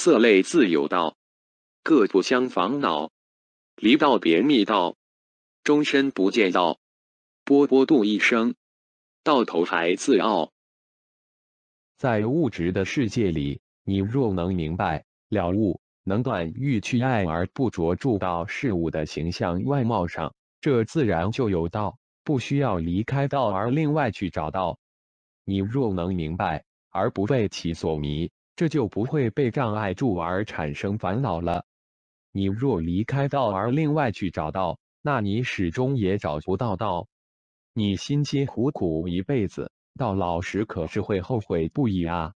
色类自有道，各不相妨恼。离道别密道，终身不见道。波波度一生，到头还自傲。在物质的世界里，你若能明白了悟，能断欲去爱而不着住到事物的形象外貌上，这自然就有道，不需要离开道而另外去找道。你若能明白而不被其所迷，这就不会被障碍住而产生烦恼了。你若离开道而另外去找道，那你始终也找不到道。你辛辛苦苦一辈子，到老时可是会后悔不已啊！